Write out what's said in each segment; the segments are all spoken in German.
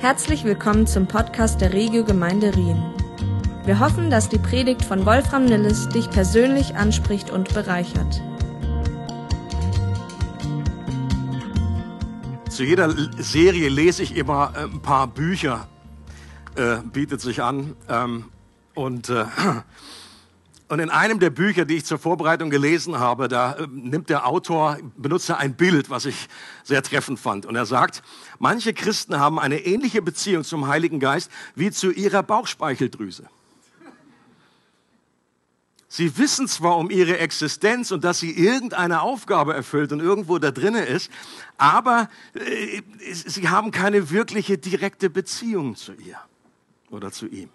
Herzlich willkommen zum Podcast der Regio Gemeinde Rien. Wir hoffen, dass die Predigt von Wolfram Nilles dich persönlich anspricht und bereichert. Zu jeder Serie lese ich immer äh, ein paar Bücher, äh, bietet sich an. Ähm, und äh, und in einem der Bücher, die ich zur Vorbereitung gelesen habe, da äh, nimmt der Autor, benutzt er ein Bild, was ich sehr treffend fand. Und er sagt, manche Christen haben eine ähnliche Beziehung zum Heiligen Geist wie zu ihrer Bauchspeicheldrüse. Sie wissen zwar um ihre Existenz und dass sie irgendeine Aufgabe erfüllt und irgendwo da drinnen ist, aber äh, sie haben keine wirkliche direkte Beziehung zu ihr oder zu ihm.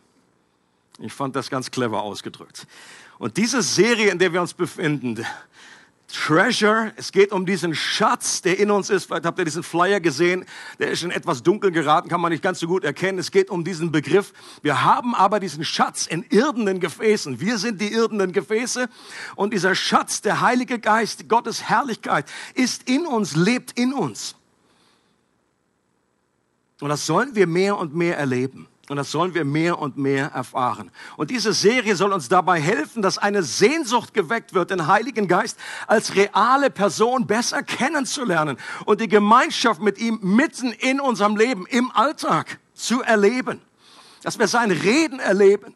Ich fand das ganz clever ausgedrückt. Und diese Serie, in der wir uns befinden, Treasure, es geht um diesen Schatz, der in uns ist. Vielleicht habt ihr diesen Flyer gesehen, der ist in etwas dunkel geraten, kann man nicht ganz so gut erkennen. Es geht um diesen Begriff. Wir haben aber diesen Schatz in irdenen Gefäßen. Wir sind die irdenen Gefäße und dieser Schatz, der Heilige Geist, Gottes Herrlichkeit, ist in uns, lebt in uns. Und das sollen wir mehr und mehr erleben. Und das sollen wir mehr und mehr erfahren. Und diese Serie soll uns dabei helfen, dass eine Sehnsucht geweckt wird, den Heiligen Geist als reale Person besser kennenzulernen und die Gemeinschaft mit ihm mitten in unserem Leben, im Alltag zu erleben. Dass wir sein Reden erleben.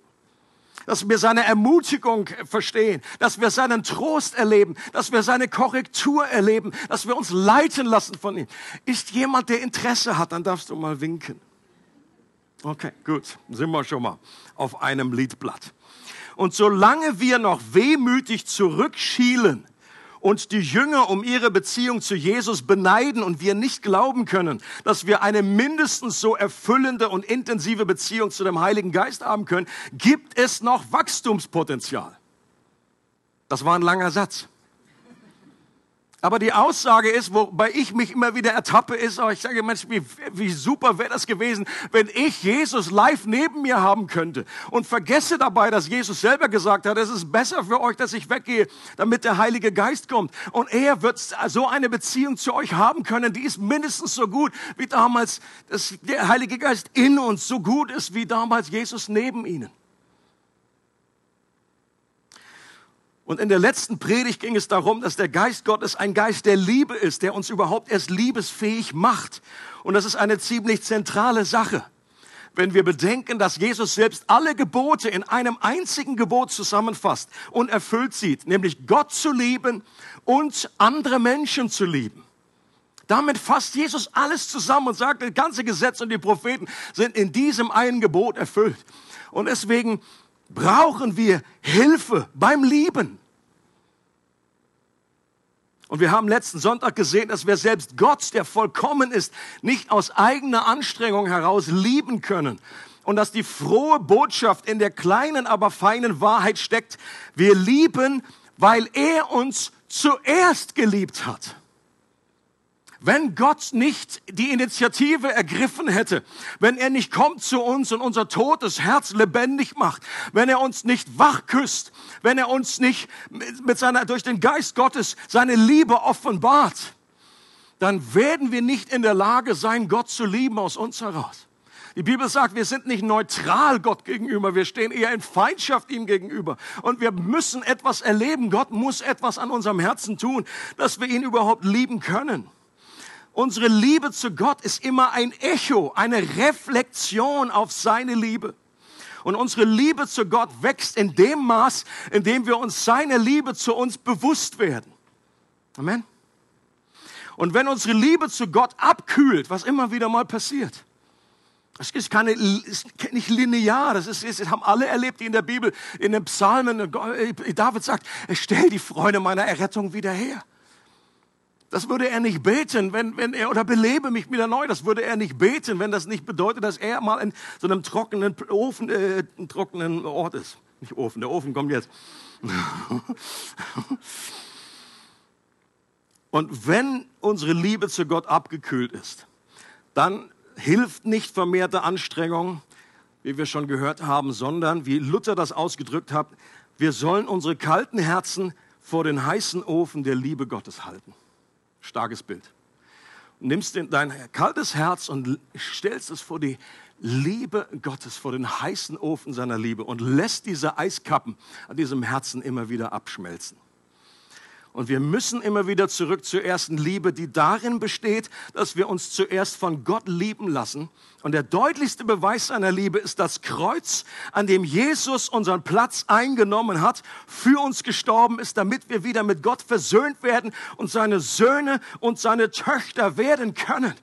Dass wir seine Ermutigung verstehen, dass wir seinen Trost erleben, dass wir seine Korrektur erleben, dass wir uns leiten lassen von ihm. Ist jemand, der Interesse hat, dann darfst du mal winken. Okay, gut, sind wir schon mal auf einem Liedblatt. Und solange wir noch wehmütig zurückschielen und die Jünger um ihre Beziehung zu Jesus beneiden und wir nicht glauben können, dass wir eine mindestens so erfüllende und intensive Beziehung zu dem Heiligen Geist haben können, gibt es noch Wachstumspotenzial. Das war ein langer Satz. Aber die Aussage ist, wobei ich mich immer wieder ertappe, ist, oh, ich sage, Mensch, wie, wie super wäre das gewesen, wenn ich Jesus live neben mir haben könnte. Und vergesse dabei, dass Jesus selber gesagt hat, es ist besser für euch, dass ich weggehe, damit der Heilige Geist kommt. Und er wird so eine Beziehung zu euch haben können, die ist mindestens so gut wie damals, dass der Heilige Geist in uns so gut ist wie damals Jesus neben ihnen. Und in der letzten Predigt ging es darum, dass der Geist Gottes ein Geist der Liebe ist, der uns überhaupt erst liebesfähig macht. Und das ist eine ziemlich zentrale Sache. Wenn wir bedenken, dass Jesus selbst alle Gebote in einem einzigen Gebot zusammenfasst und erfüllt sieht, nämlich Gott zu lieben und andere Menschen zu lieben. Damit fasst Jesus alles zusammen und sagt, das ganze Gesetz und die Propheten sind in diesem einen Gebot erfüllt. Und deswegen brauchen wir Hilfe beim Lieben. Und wir haben letzten Sonntag gesehen, dass wir selbst Gott, der vollkommen ist, nicht aus eigener Anstrengung heraus lieben können. Und dass die frohe Botschaft in der kleinen, aber feinen Wahrheit steckt. Wir lieben, weil er uns zuerst geliebt hat. Wenn Gott nicht die Initiative ergriffen hätte, wenn er nicht kommt zu uns und unser totes Herz lebendig macht, wenn er uns nicht wach küsst, wenn er uns nicht mit seiner, durch den Geist Gottes seine Liebe offenbart, dann werden wir nicht in der Lage sein, Gott zu lieben aus uns heraus. Die Bibel sagt, wir sind nicht neutral Gott gegenüber, wir stehen eher in Feindschaft ihm gegenüber. Und wir müssen etwas erleben. Gott muss etwas an unserem Herzen tun, dass wir ihn überhaupt lieben können. Unsere Liebe zu Gott ist immer ein Echo, eine Reflexion auf seine Liebe. Und unsere Liebe zu Gott wächst in dem Maß, in dem wir uns seine Liebe zu uns bewusst werden. Amen. Und wenn unsere Liebe zu Gott abkühlt, was immer wieder mal passiert, das ist, keine, ist nicht linear, das, ist, das haben alle erlebt, die in der Bibel, in den Psalmen, David sagt, stell die Freude meiner Errettung wieder her. Das würde er nicht beten, wenn, wenn er, oder belebe mich wieder neu. Das würde er nicht beten, wenn das nicht bedeutet, dass er mal in so einem trockenen Ofen, äh, trockenen Ort ist. Nicht Ofen, der Ofen kommt jetzt. Und wenn unsere Liebe zu Gott abgekühlt ist, dann hilft nicht vermehrte Anstrengung, wie wir schon gehört haben, sondern, wie Luther das ausgedrückt hat, wir sollen unsere kalten Herzen vor den heißen Ofen der Liebe Gottes halten. Starkes Bild. nimmst dein kaltes Herz und stellst es vor die Liebe Gottes, vor den heißen Ofen seiner Liebe und lässt diese Eiskappen an diesem Herzen immer wieder abschmelzen. Und wir müssen immer wieder zurück zur ersten Liebe, die darin besteht, dass wir uns zuerst von Gott lieben lassen. Und der deutlichste Beweis seiner Liebe ist das Kreuz, an dem Jesus unseren Platz eingenommen hat, für uns gestorben ist, damit wir wieder mit Gott versöhnt werden und seine Söhne und seine Töchter werden können.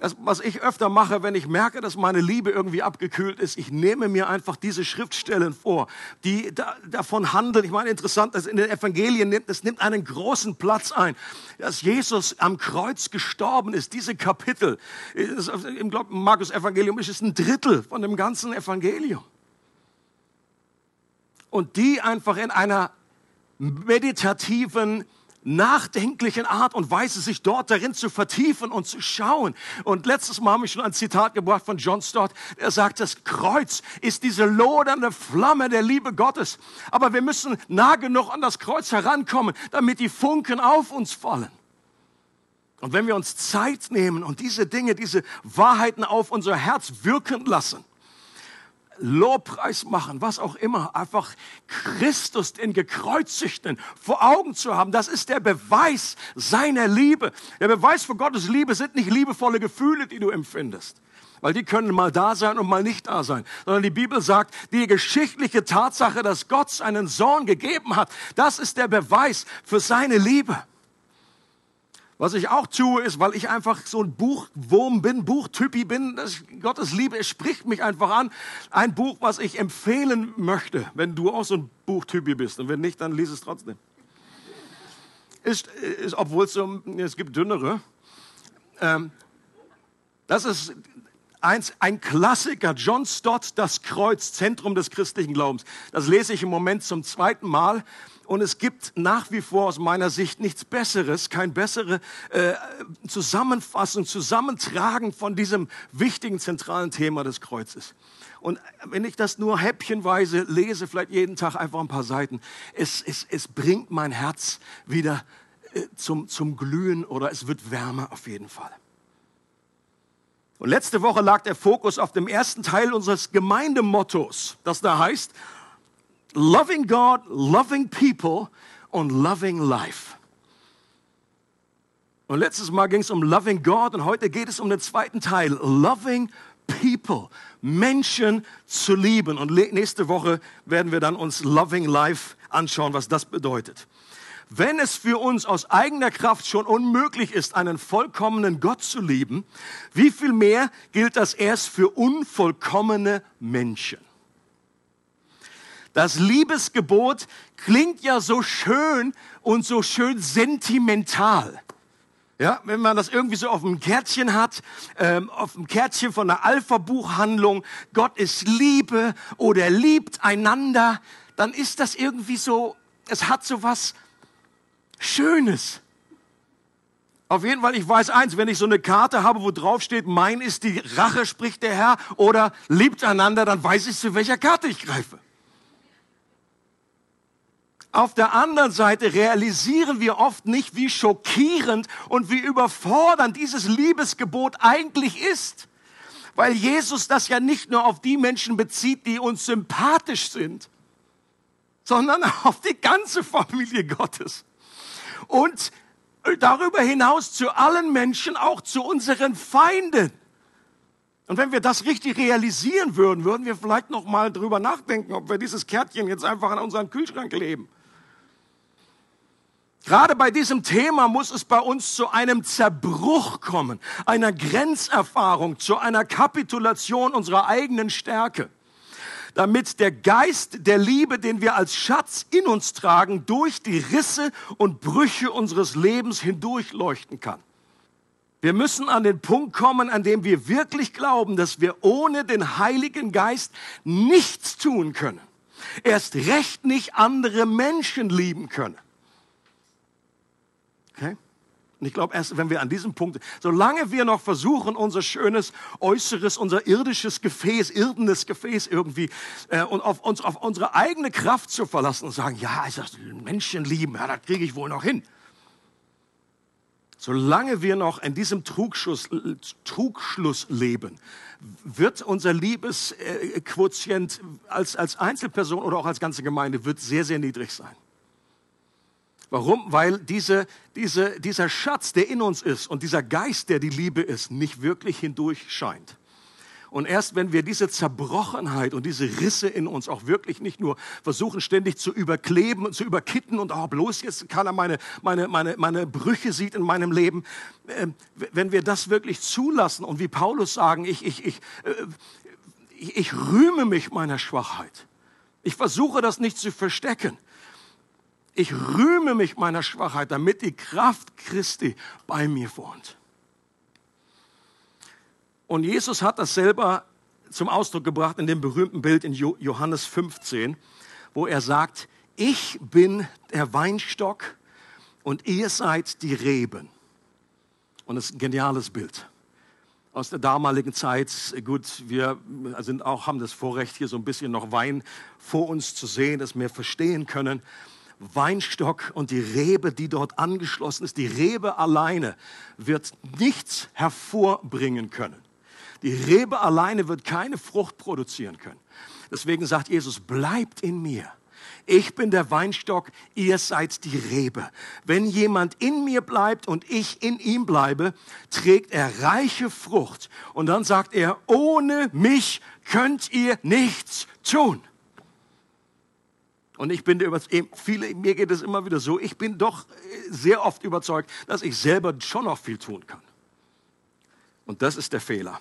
Was ich öfter mache, wenn ich merke, dass meine Liebe irgendwie abgekühlt ist, ich nehme mir einfach diese Schriftstellen vor, die da, davon handeln. Ich meine, interessant, dass in den Evangelien nimmt, es nimmt einen großen Platz ein, dass Jesus am Kreuz gestorben ist. Diese Kapitel, im Markus Evangelium ist es ein Drittel von dem ganzen Evangelium. Und die einfach in einer meditativen, nachdenklichen Art und Weise, sich dort darin zu vertiefen und zu schauen. Und letztes Mal habe ich schon ein Zitat gebracht von John Stott, der sagt, das Kreuz ist diese lodernde Flamme der Liebe Gottes. Aber wir müssen nah genug an das Kreuz herankommen, damit die Funken auf uns fallen. Und wenn wir uns Zeit nehmen und diese Dinge, diese Wahrheiten auf unser Herz wirken lassen, Lobpreis machen, was auch immer, einfach Christus, den Gekreuzigten, vor Augen zu haben, das ist der Beweis seiner Liebe. Der Beweis für Gottes Liebe sind nicht liebevolle Gefühle, die du empfindest, weil die können mal da sein und mal nicht da sein, sondern die Bibel sagt, die geschichtliche Tatsache, dass Gott seinen Sohn gegeben hat, das ist der Beweis für seine Liebe. Was ich auch tue, ist, weil ich einfach so ein Buchwurm bin, Buchtypi bin, das, Gottes Liebe, es spricht mich einfach an. Ein Buch, was ich empfehlen möchte, wenn du auch so ein Buchtypi bist. Und wenn nicht, dann lies es trotzdem. Ist, ist obwohl es so, es gibt dünnere. Ähm, das ist eins, ein Klassiker, John Stott, Das Kreuz, Zentrum des christlichen Glaubens. Das lese ich im Moment zum zweiten Mal. Und es gibt nach wie vor aus meiner Sicht nichts Besseres, kein bessere äh, Zusammenfassung, Zusammentragen von diesem wichtigen zentralen Thema des Kreuzes. Und wenn ich das nur häppchenweise lese, vielleicht jeden Tag einfach ein paar Seiten, es, es, es bringt mein Herz wieder äh, zum, zum Glühen oder es wird wärmer auf jeden Fall. Und letzte Woche lag der Fokus auf dem ersten Teil unseres Gemeindemottos, das da heißt, Loving God, loving people und loving life. Und letztes Mal ging es um Loving God und heute geht es um den zweiten Teil, Loving People, Menschen zu lieben. Und nächste Woche werden wir dann uns Loving Life anschauen, was das bedeutet. Wenn es für uns aus eigener Kraft schon unmöglich ist, einen vollkommenen Gott zu lieben, wie viel mehr gilt das erst für unvollkommene Menschen? Das Liebesgebot klingt ja so schön und so schön sentimental. Ja, wenn man das irgendwie so auf dem Kärtchen hat, ähm, auf dem Kärtchen von einer Alpha-Buchhandlung, Gott ist Liebe oder liebt einander, dann ist das irgendwie so, es hat so was Schönes. Auf jeden Fall, ich weiß eins, wenn ich so eine Karte habe, wo drauf steht, mein ist die Rache, spricht der Herr, oder liebt einander, dann weiß ich, zu welcher Karte ich greife. Auf der anderen Seite realisieren wir oft nicht, wie schockierend und wie überfordernd dieses Liebesgebot eigentlich ist. Weil Jesus das ja nicht nur auf die Menschen bezieht, die uns sympathisch sind, sondern auf die ganze Familie Gottes. Und darüber hinaus zu allen Menschen, auch zu unseren Feinden. Und wenn wir das richtig realisieren würden, würden wir vielleicht noch mal drüber nachdenken, ob wir dieses Kärtchen jetzt einfach an unseren Kühlschrank leben. Gerade bei diesem Thema muss es bei uns zu einem Zerbruch kommen, einer Grenzerfahrung, zu einer Kapitulation unserer eigenen Stärke, damit der Geist der Liebe, den wir als Schatz in uns tragen, durch die Risse und Brüche unseres Lebens hindurchleuchten kann. Wir müssen an den Punkt kommen, an dem wir wirklich glauben, dass wir ohne den Heiligen Geist nichts tun können. Erst recht nicht andere Menschen lieben können. Okay? Und ich glaube, erst wenn wir an diesem Punkt, solange wir noch versuchen, unser schönes Äußeres, unser irdisches Gefäß, irdenes Gefäß irgendwie äh, und auf, uns, auf unsere eigene Kraft zu verlassen und sagen, ja, das Menschen lieben, ja, das kriege ich wohl noch hin. Solange wir noch in diesem Trugschluss, Trugschluss leben, wird unser Liebesquotient als, als Einzelperson oder auch als ganze Gemeinde wird sehr, sehr niedrig sein. Warum? Weil diese, diese, dieser Schatz, der in uns ist und dieser Geist, der die Liebe ist, nicht wirklich hindurch scheint. Und erst wenn wir diese Zerbrochenheit und diese Risse in uns auch wirklich nicht nur versuchen ständig zu überkleben und zu überkitten und auch bloß jetzt keiner meine, meine, meine, meine Brüche sieht in meinem Leben, äh, wenn wir das wirklich zulassen und wie Paulus sagen, ich, ich, ich, äh, ich, ich rühme mich meiner Schwachheit. Ich versuche das nicht zu verstecken. Ich rühme mich meiner Schwachheit, damit die Kraft Christi bei mir wohnt. Und Jesus hat das selber zum Ausdruck gebracht in dem berühmten Bild in Johannes 15, wo er sagt, ich bin der Weinstock und ihr seid die Reben. Und das ist ein geniales Bild aus der damaligen Zeit. Gut, wir sind auch, haben das Vorrecht, hier so ein bisschen noch Wein vor uns zu sehen, dass wir verstehen können. Weinstock und die Rebe, die dort angeschlossen ist, die Rebe alleine wird nichts hervorbringen können. Die Rebe alleine wird keine Frucht produzieren können. Deswegen sagt Jesus, bleibt in mir. Ich bin der Weinstock, ihr seid die Rebe. Wenn jemand in mir bleibt und ich in ihm bleibe, trägt er reiche Frucht. Und dann sagt er, ohne mich könnt ihr nichts tun. Und ich bin über viele, mir geht es immer wieder so, ich bin doch sehr oft überzeugt, dass ich selber schon noch viel tun kann. Und das ist der Fehler.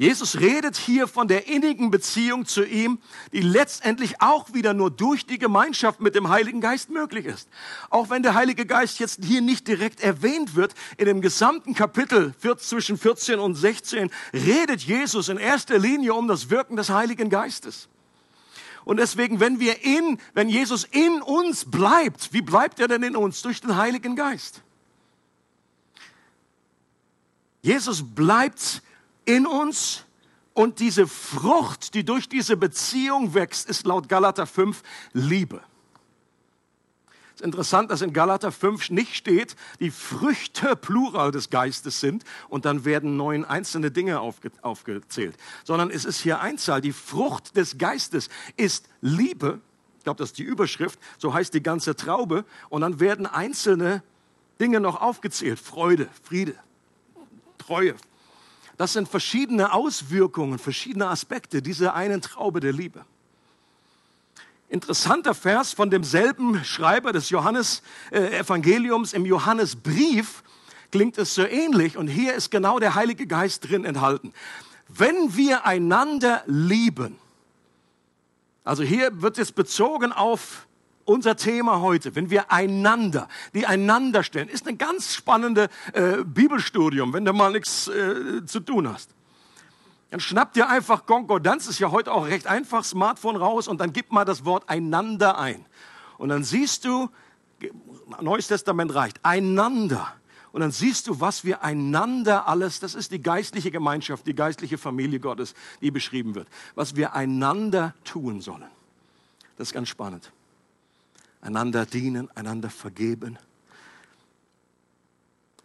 Jesus redet hier von der innigen Beziehung zu ihm, die letztendlich auch wieder nur durch die Gemeinschaft mit dem Heiligen Geist möglich ist. Auch wenn der Heilige Geist jetzt hier nicht direkt erwähnt wird, in dem gesamten Kapitel zwischen 14 und 16 redet Jesus in erster Linie um das Wirken des Heiligen Geistes. Und deswegen, wenn wir in, wenn Jesus in uns bleibt, wie bleibt er denn in uns? Durch den Heiligen Geist. Jesus bleibt in uns und diese Frucht, die durch diese Beziehung wächst, ist laut Galater 5 Liebe. Es ist interessant, dass in Galater 5 nicht steht, die Früchte plural des Geistes sind und dann werden neun einzelne Dinge aufge aufgezählt, sondern es ist hier Einzahl. Die Frucht des Geistes ist Liebe. Ich glaube, das ist die Überschrift. So heißt die ganze Traube. Und dann werden einzelne Dinge noch aufgezählt. Freude, Friede, Treue, das sind verschiedene Auswirkungen, verschiedene Aspekte dieser einen Traube der Liebe. Interessanter Vers von demselben Schreiber des Johannes äh, im Johannesbrief klingt es so ähnlich und hier ist genau der Heilige Geist drin enthalten. Wenn wir einander lieben, also hier wird es bezogen auf unser Thema heute, wenn wir einander, die einander stellen, ist ein ganz spannendes äh, Bibelstudium, wenn du mal nichts äh, zu tun hast. Dann schnapp dir einfach Konkordanz, ist ja heute auch recht einfach, Smartphone raus und dann gib mal das Wort einander ein. Und dann siehst du, Neues Testament reicht, einander. Und dann siehst du, was wir einander alles, das ist die geistliche Gemeinschaft, die geistliche Familie Gottes, die beschrieben wird, was wir einander tun sollen. Das ist ganz spannend einander dienen, einander vergeben.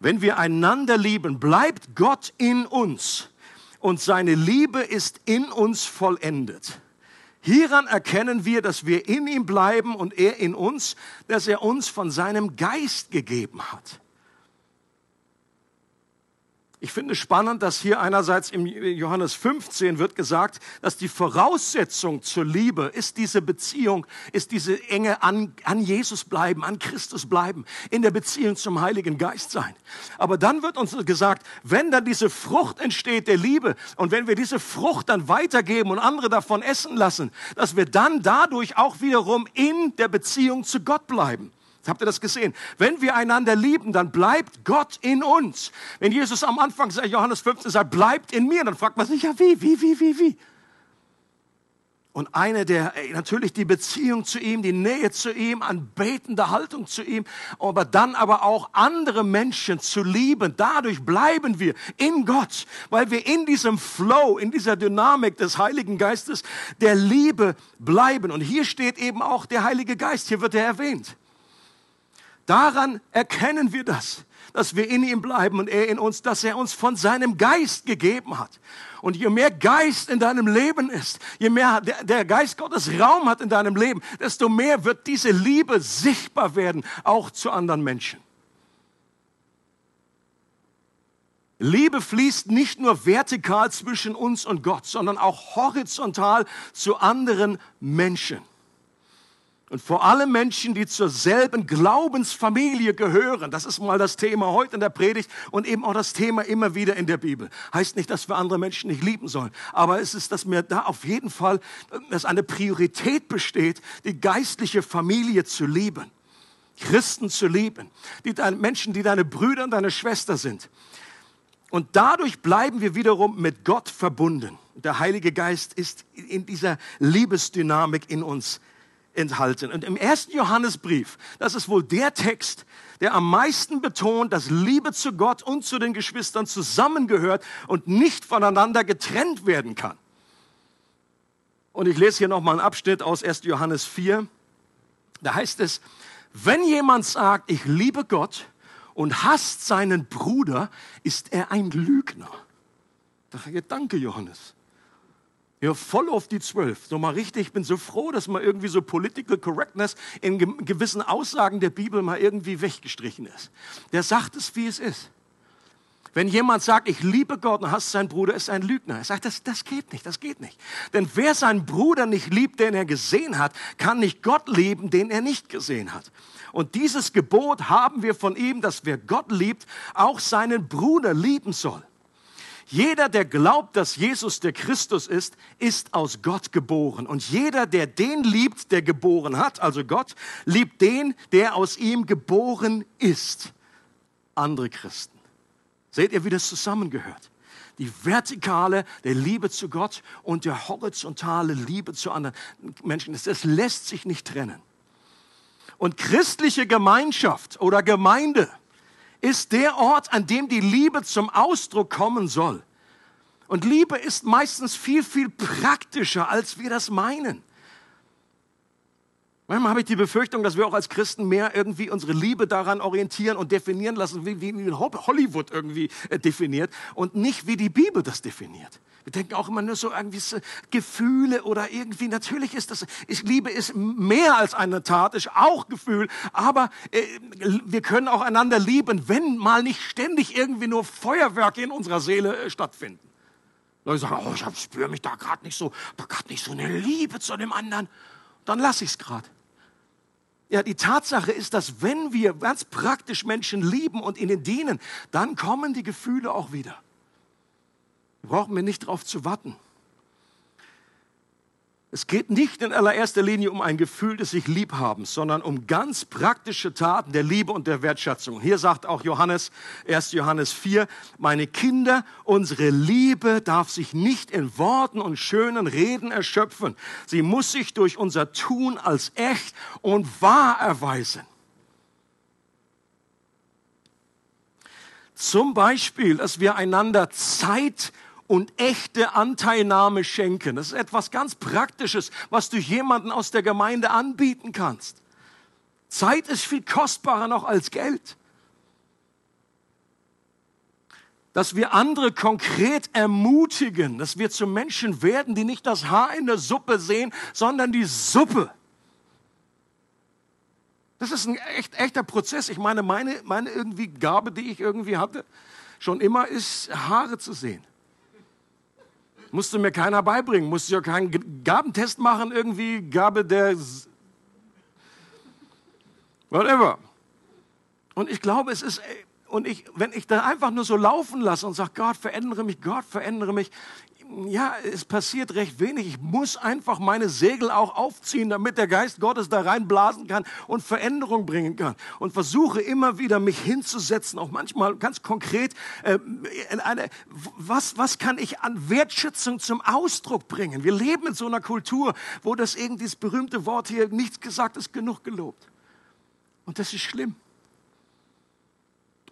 Wenn wir einander lieben, bleibt Gott in uns und seine Liebe ist in uns vollendet. Hieran erkennen wir, dass wir in ihm bleiben und er in uns, dass er uns von seinem Geist gegeben hat. Ich finde spannend, dass hier einerseits im Johannes 15 wird gesagt, dass die Voraussetzung zur Liebe ist diese Beziehung, ist diese enge an, an Jesus bleiben, an Christus bleiben, in der Beziehung zum Heiligen Geist sein. Aber dann wird uns gesagt, wenn dann diese Frucht entsteht der Liebe und wenn wir diese Frucht dann weitergeben und andere davon essen lassen, dass wir dann dadurch auch wiederum in der Beziehung zu Gott bleiben. Habt ihr das gesehen? Wenn wir einander lieben, dann bleibt Gott in uns. Wenn Jesus am Anfang sagt, Johannes 15 sagt, bleibt in mir, dann fragt man sich, ja wie, wie, wie, wie, wie? Und eine der, natürlich die Beziehung zu ihm, die Nähe zu ihm, anbetende Haltung zu ihm, aber dann aber auch andere Menschen zu lieben. Dadurch bleiben wir in Gott, weil wir in diesem Flow, in dieser Dynamik des Heiligen Geistes der Liebe bleiben. Und hier steht eben auch der Heilige Geist, hier wird er erwähnt. Daran erkennen wir das. dass wir in ihm bleiben und er in uns, dass er uns von seinem Geist gegeben hat. Und je mehr Geist in deinem Leben ist, je mehr der, Geist Gottes Raum hat in deinem Leben, desto mehr wird diese Liebe sichtbar werden, auch zu anderen Menschen. Liebe fließt nicht nur vertikal zwischen uns und Gott, sondern auch horizontal zu anderen Menschen. Und vor allem Menschen, die zur selben Glaubensfamilie gehören. Das ist mal das Thema heute in der Predigt und eben auch das Thema immer wieder in der Bibel. Heißt nicht, dass wir andere Menschen nicht lieben sollen. Aber es ist, dass mir da auf jeden Fall, dass eine Priorität besteht, die geistliche Familie zu lieben. Christen zu lieben. Die Menschen, die deine Brüder und deine Schwester sind. Und dadurch bleiben wir wiederum mit Gott verbunden. Der Heilige Geist ist in dieser Liebesdynamik in uns enthalten. Und im ersten Johannesbrief, das ist wohl der Text, der am meisten betont, dass Liebe zu Gott und zu den Geschwistern zusammengehört und nicht voneinander getrennt werden kann. Und ich lese hier nochmal einen Abschnitt aus 1. Johannes 4. Da heißt es, wenn jemand sagt, ich liebe Gott und hasst seinen Bruder, ist er ein Lügner. Da ich, danke Johannes. Ja, voll auf die zwölf. So mal richtig, ich bin so froh, dass mal irgendwie so Political Correctness in gewissen Aussagen der Bibel mal irgendwie weggestrichen ist. Der sagt es, wie es ist. Wenn jemand sagt, ich liebe Gott und hasst seinen Bruder, ist ein Lügner. Er sagt, das, das geht nicht, das geht nicht. Denn wer seinen Bruder nicht liebt, den er gesehen hat, kann nicht Gott lieben, den er nicht gesehen hat. Und dieses Gebot haben wir von ihm, dass wer Gott liebt, auch seinen Bruder lieben soll. Jeder, der glaubt, dass Jesus der Christus ist, ist aus Gott geboren. Und jeder, der den liebt, der geboren hat, also Gott, liebt den, der aus ihm geboren ist. Andere Christen. Seht ihr, wie das zusammengehört? Die vertikale der Liebe zu Gott und der horizontale Liebe zu anderen Menschen. Das lässt sich nicht trennen. Und christliche Gemeinschaft oder Gemeinde ist der Ort, an dem die Liebe zum Ausdruck kommen soll. Und Liebe ist meistens viel, viel praktischer, als wir das meinen. Manchmal habe ich die Befürchtung, dass wir auch als Christen mehr irgendwie unsere Liebe daran orientieren und definieren lassen, wie, wie Hollywood irgendwie äh, definiert und nicht wie die Bibel das definiert. Wir denken auch immer nur so irgendwie so Gefühle oder irgendwie, natürlich ist das, ich liebe ist mehr als eine Tat, ist auch Gefühl, aber äh, wir können auch einander lieben, wenn mal nicht ständig irgendwie nur Feuerwerke in unserer Seele äh, stattfinden. Leute sagen, oh, ich spüre mich da gerade nicht so, da gerade nicht so eine Liebe zu dem anderen. Dann lasse ich es gerade. Ja, die Tatsache ist, dass wenn wir ganz praktisch Menschen lieben und ihnen dienen, dann kommen die Gefühle auch wieder brauchen wir nicht darauf zu warten. Es geht nicht in allererster Linie um ein Gefühl des sich Liebhabens, sondern um ganz praktische Taten der Liebe und der Wertschätzung. Hier sagt auch Johannes, 1. Johannes 4, meine Kinder, unsere Liebe darf sich nicht in Worten und schönen Reden erschöpfen. Sie muss sich durch unser Tun als echt und wahr erweisen. Zum Beispiel, dass wir einander Zeit und echte Anteilnahme schenken. Das ist etwas ganz Praktisches, was du jemanden aus der Gemeinde anbieten kannst. Zeit ist viel kostbarer noch als Geld. Dass wir andere konkret ermutigen, dass wir zu Menschen werden, die nicht das Haar in der Suppe sehen, sondern die Suppe. Das ist ein echt, echter Prozess. Ich meine, meine, meine irgendwie Gabe, die ich irgendwie hatte, schon immer ist, Haare zu sehen. Musste mir keiner beibringen, musste ja keinen Gabentest machen, irgendwie Gabe der whatever. Und ich glaube, es ist und ich, wenn ich da einfach nur so laufen lasse und sage, Gott, verändere mich, Gott, verändere mich, ja, es passiert recht wenig. Ich muss einfach meine Segel auch aufziehen, damit der Geist Gottes da reinblasen kann und Veränderung bringen kann. Und versuche immer wieder mich hinzusetzen, auch manchmal ganz konkret, äh, eine, was, was kann ich an Wertschätzung zum Ausdruck bringen? Wir leben in so einer Kultur, wo das irgendwie das berühmte Wort hier, nichts gesagt ist genug gelobt. Und das ist schlimm.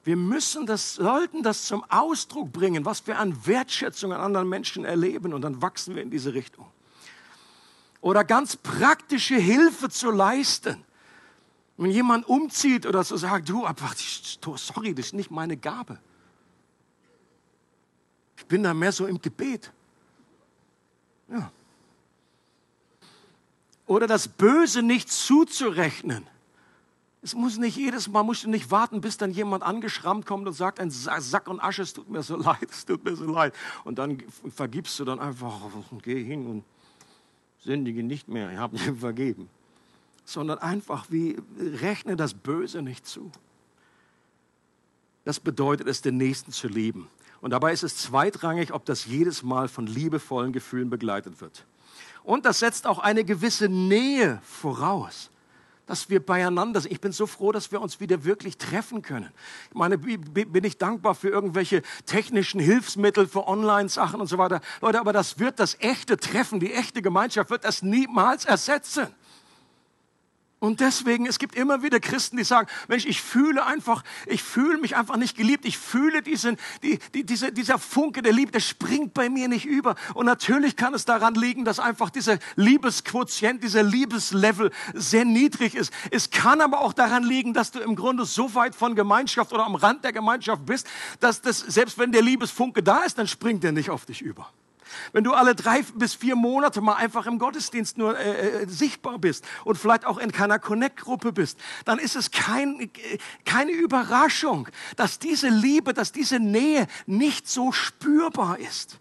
Wir müssen das, sollten das zum Ausdruck bringen, was wir an Wertschätzung an anderen Menschen erleben und dann wachsen wir in diese Richtung. Oder ganz praktische Hilfe zu leisten. Wenn jemand umzieht oder so sagt, du, aber sorry, das ist nicht meine Gabe. Ich bin da mehr so im Gebet. Ja. Oder das Böse nicht zuzurechnen. Es muss nicht jedes Mal, musst du nicht warten, bis dann jemand angeschrammt kommt und sagt, ein Sack und Asche, es tut mir so leid, es tut mir so leid. Und dann vergibst du dann einfach, geh hin und sündige nicht mehr, ich habe dir vergeben. Sondern einfach wie, rechne das Böse nicht zu. Das bedeutet es, den Nächsten zu lieben. Und dabei ist es zweitrangig, ob das jedes Mal von liebevollen Gefühlen begleitet wird. Und das setzt auch eine gewisse Nähe voraus dass wir beieinander sind. Ich bin so froh, dass wir uns wieder wirklich treffen können. Ich meine, bin ich dankbar für irgendwelche technischen Hilfsmittel, für Online-Sachen und so weiter. Leute, aber das wird das echte Treffen, die echte Gemeinschaft wird das niemals ersetzen. Und deswegen, es gibt immer wieder Christen, die sagen, Mensch, ich fühle einfach, ich fühle mich einfach nicht geliebt. Ich fühle diesen, die, die, diese, dieser Funke der Liebe, der springt bei mir nicht über. Und natürlich kann es daran liegen, dass einfach dieser Liebesquotient, dieser Liebeslevel sehr niedrig ist. Es kann aber auch daran liegen, dass du im Grunde so weit von Gemeinschaft oder am Rand der Gemeinschaft bist, dass das, selbst wenn der Liebesfunke da ist, dann springt der nicht auf dich über. Wenn du alle drei bis vier Monate mal einfach im Gottesdienst nur äh, äh, sichtbar bist und vielleicht auch in keiner Connect-Gruppe bist, dann ist es kein, äh, keine Überraschung, dass diese Liebe, dass diese Nähe nicht so spürbar ist.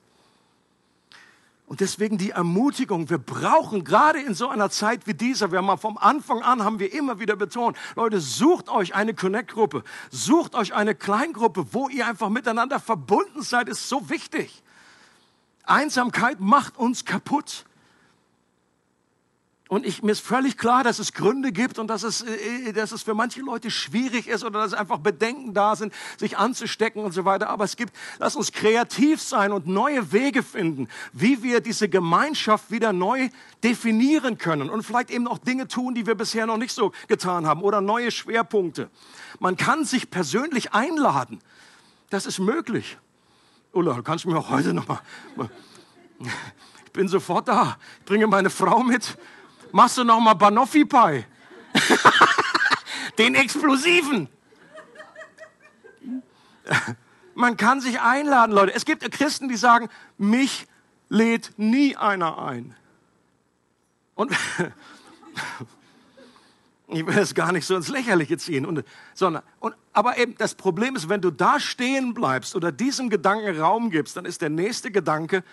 Und deswegen die Ermutigung, wir brauchen gerade in so einer Zeit wie dieser, wir haben vom Anfang an, haben wir immer wieder betont, Leute, sucht euch eine Connect-Gruppe, sucht euch eine Kleingruppe, wo ihr einfach miteinander verbunden seid, ist so wichtig. Einsamkeit macht uns kaputt. Und ich, mir ist völlig klar, dass es Gründe gibt und dass es, äh, dass es für manche Leute schwierig ist oder dass einfach Bedenken da sind, sich anzustecken und so weiter. Aber es gibt, lass uns kreativ sein und neue Wege finden, wie wir diese Gemeinschaft wieder neu definieren können und vielleicht eben auch Dinge tun, die wir bisher noch nicht so getan haben oder neue Schwerpunkte. Man kann sich persönlich einladen. Das ist möglich. Ulla, kannst du mir auch heute noch mal... Ich bin sofort da. Ich bringe meine Frau mit. Machst du noch mal Banoffi Pie? Den explosiven. Man kann sich einladen, Leute. Es gibt Christen, die sagen, mich lädt nie einer ein. Und ich will es gar nicht so ins Lächerliche ziehen. Und, sondern, und, aber eben das Problem ist, wenn du da stehen bleibst oder diesem Gedanken Raum gibst, dann ist der nächste Gedanke,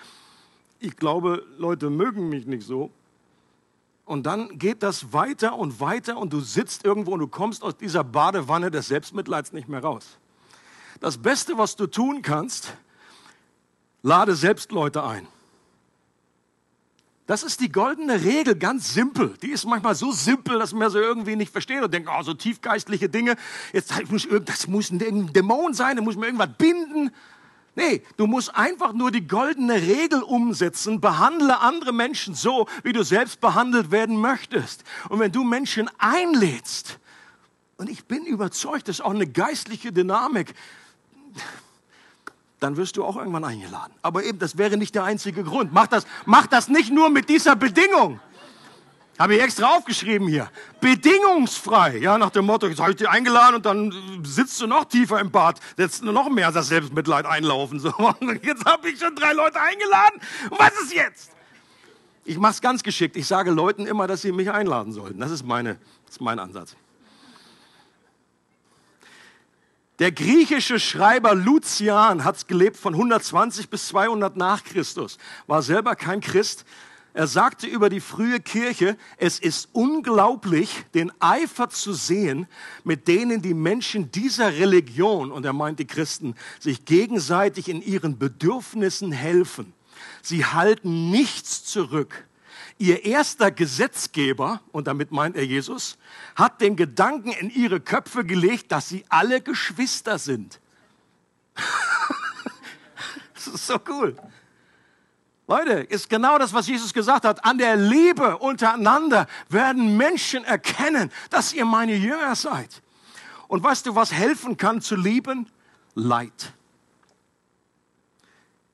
ich glaube, Leute mögen mich nicht so. Und dann geht das weiter und weiter und du sitzt irgendwo und du kommst aus dieser Badewanne des Selbstmitleids nicht mehr raus. Das Beste, was du tun kannst, lade selbst Leute ein. Das ist die goldene Regel, ganz simpel. Die ist manchmal so simpel, dass man sie irgendwie nicht versteht und denkt, oh, so tiefgeistliche Dinge, jetzt muss, das muss ein Dämon sein, da muss man irgendwas binden. Nee, du musst einfach nur die goldene Regel umsetzen. Behandle andere Menschen so, wie du selbst behandelt werden möchtest. Und wenn du Menschen einlädst, und ich bin überzeugt, das ist auch eine geistliche Dynamik, dann wirst du auch irgendwann eingeladen. Aber eben, das wäre nicht der einzige Grund. Mach das, mach das nicht nur mit dieser Bedingung. Habe ich extra aufgeschrieben hier. Bedingungsfrei. Ja, nach dem Motto, jetzt habe ich dich eingeladen und dann sitzt du noch tiefer im Bad. Jetzt noch mehr das Selbstmitleid einlaufen. So, jetzt habe ich schon drei Leute eingeladen. Was ist jetzt? Ich mache es ganz geschickt. Ich sage Leuten immer, dass sie mich einladen sollten. Das ist, meine, das ist mein Ansatz. Der griechische Schreiber Lucian hat gelebt von 120 bis 200 nach Christus, war selber kein Christ. Er sagte über die frühe Kirche, es ist unglaublich, den Eifer zu sehen, mit denen die Menschen dieser Religion, und er meint die Christen, sich gegenseitig in ihren Bedürfnissen helfen. Sie halten nichts zurück. Ihr erster Gesetzgeber, und damit meint er Jesus, hat den Gedanken in ihre Köpfe gelegt, dass sie alle Geschwister sind. das ist so cool. Leute, ist genau das, was Jesus gesagt hat. An der Liebe untereinander werden Menschen erkennen, dass ihr meine Jünger seid. Und weißt du, was helfen kann zu lieben? Leid.